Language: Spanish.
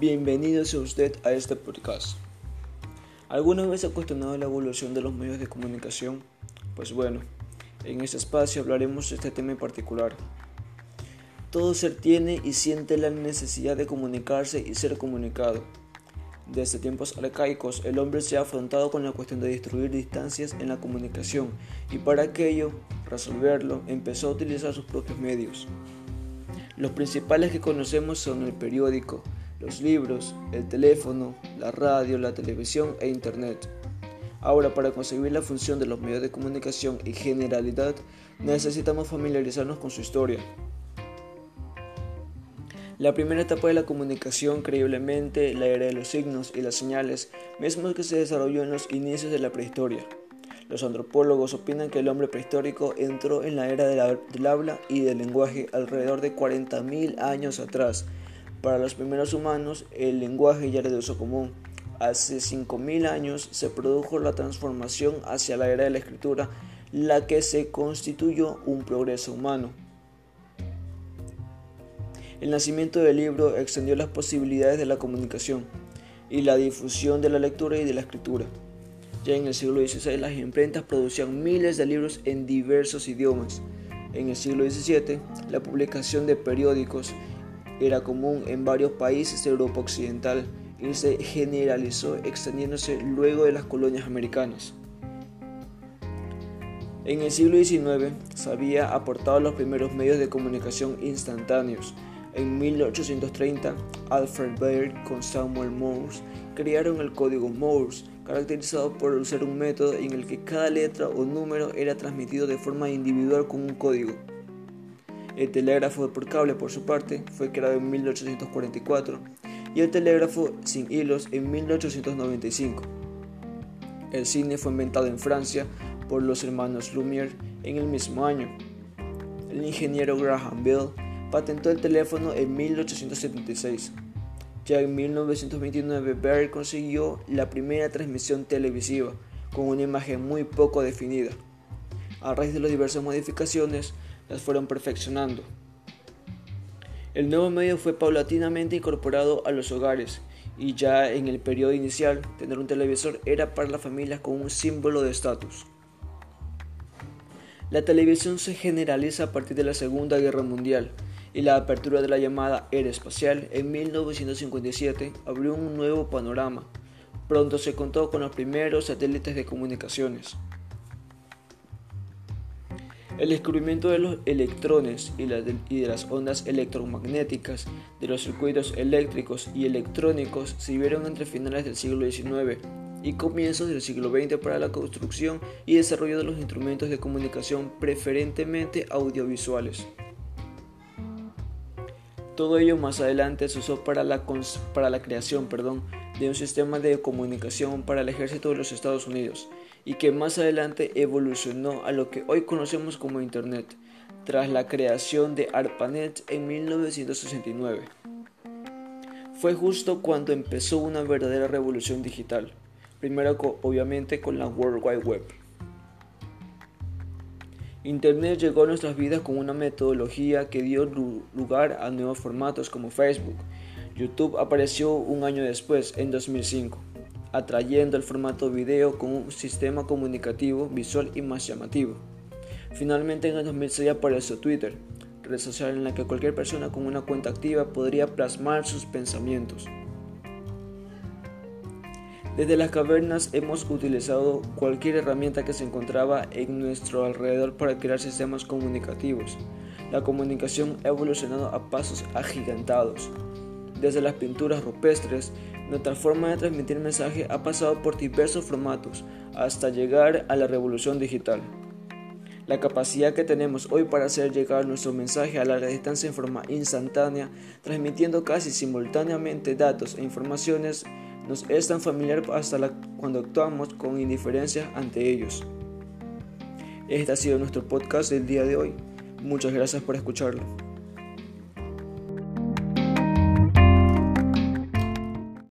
Bienvenido a usted a este podcast. ¿Alguna vez ha cuestionado la evolución de los medios de comunicación? Pues bueno, en este espacio hablaremos de este tema en particular. Todo ser tiene y siente la necesidad de comunicarse y ser comunicado. Desde tiempos arcaicos, el hombre se ha afrontado con la cuestión de destruir distancias en la comunicación y para aquello, resolverlo, empezó a utilizar sus propios medios. Los principales que conocemos son el periódico, los libros, el teléfono, la radio, la televisión e Internet. Ahora, para conseguir la función de los medios de comunicación y generalidad, necesitamos familiarizarnos con su historia. La primera etapa de la comunicación, creíblemente, la era de los signos y las señales, mismo que se desarrolló en los inicios de la prehistoria. Los antropólogos opinan que el hombre prehistórico entró en la era del habla y del lenguaje alrededor de 40.000 años atrás. Para los primeros humanos, el lenguaje ya era de uso común. Hace 5.000 años se produjo la transformación hacia la era de la escritura, la que se constituyó un progreso humano. El nacimiento del libro extendió las posibilidades de la comunicación y la difusión de la lectura y de la escritura. Ya en el siglo XVI las imprentas producían miles de libros en diversos idiomas. En el siglo XVII la publicación de periódicos era común en varios países de Europa Occidental y se generalizó extendiéndose luego de las colonias americanas. En el siglo XIX se había aportado los primeros medios de comunicación instantáneos. En 1830, Alfred Baird con Samuel Morse crearon el código Morse, caracterizado por usar un método en el que cada letra o número era transmitido de forma individual con un código. El telégrafo por cable, por su parte, fue creado en 1844 y el telégrafo sin hilos en 1895. El cine fue inventado en Francia por los hermanos Lumière en el mismo año. El ingeniero Graham Bell patentó el teléfono en 1876. Ya en 1929 Baird consiguió la primera transmisión televisiva con una imagen muy poco definida. A raíz de las diversas modificaciones, las fueron perfeccionando. El nuevo medio fue paulatinamente incorporado a los hogares y ya en el periodo inicial tener un televisor era para las familias con un símbolo de estatus. La televisión se generaliza a partir de la Segunda Guerra Mundial y la apertura de la llamada era espacial en 1957 abrió un nuevo panorama. Pronto se contó con los primeros satélites de comunicaciones. El descubrimiento de los electrones y, de las ondas electromagnéticas, de los circuitos eléctricos y electrónicos sirvieron entre finales del siglo XIX y comienzos del siglo XX para la construcción y desarrollo de los instrumentos de comunicación preferentemente audiovisuales. Todo ello más adelante se usó para la, creación de un sistema de comunicación para el ejército de los Estados Unidos y que más adelante evolucionó a lo que hoy conocemos como Internet, tras la creación de ARPANET en 1969. Fue justo cuando empezó una verdadera revolución digital, primero obviamente con la World Wide Web. Internet llegó a nuestras vidas con una metodología que dio lugar a nuevos formatos como Facebook. YouTube apareció un año después, en 2005, atrayendo el formato video con un sistema comunicativo visual y más llamativo. Finalmente en el 2006 apareció Twitter, red social en la que cualquier persona con una cuenta activa podría plasmar sus pensamientos. Desde las cavernas hemos utilizado cualquier herramienta que se encontraba en nuestro alrededor para crear sistemas comunicativos. La comunicación ha evolucionado a pasos agigantados. Desde las pinturas rupestres, nuestra forma de transmitir mensaje ha pasado por diversos formatos hasta llegar a la revolución digital. La capacidad que tenemos hoy para hacer llegar nuestro mensaje a larga distancia en forma instantánea, transmitiendo casi simultáneamente datos e informaciones, nos es tan familiar hasta cuando actuamos con indiferencia ante ellos. Este ha sido nuestro podcast del día de hoy. Muchas gracias por escucharlo.